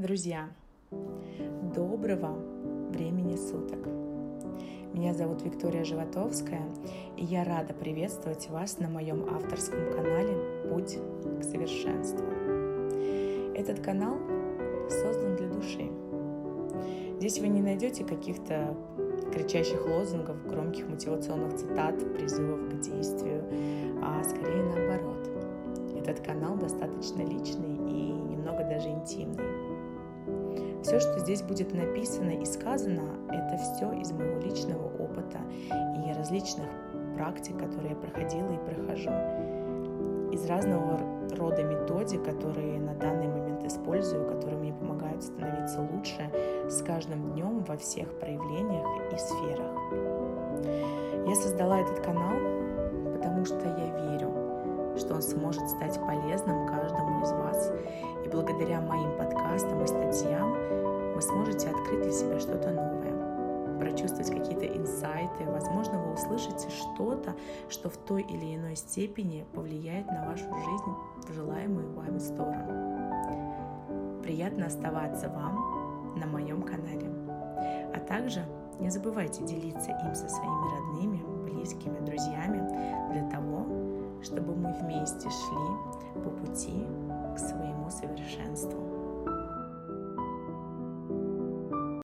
Друзья, доброго времени суток! Меня зовут Виктория Животовская, и я рада приветствовать вас на моем авторском канале «Путь к совершенству». Этот канал создан для души. Здесь вы не найдете каких-то кричащих лозунгов, громких мотивационных цитат, призывов к действию, а скорее наоборот. Этот канал достаточно личный и немного даже интимный. Все, что здесь будет написано и сказано, это все из моего личного опыта и различных практик, которые я проходила и прохожу. Из разного рода методик, которые на данный момент использую, которые мне помогают становиться лучше с каждым днем во всех проявлениях и сферах. Я создала этот канал, потому что я верю, что он сможет стать полезным каждому из вас. И благодаря моим подкастам и статьям сможете открыть для себя что-то новое, прочувствовать какие-то инсайты, возможно, вы услышите что-то, что в той или иной степени повлияет на вашу жизнь в желаемую вами сторону. Приятно оставаться вам на моем канале. А также не забывайте делиться им со своими родными, близкими, друзьями для того, чтобы мы вместе шли по пути.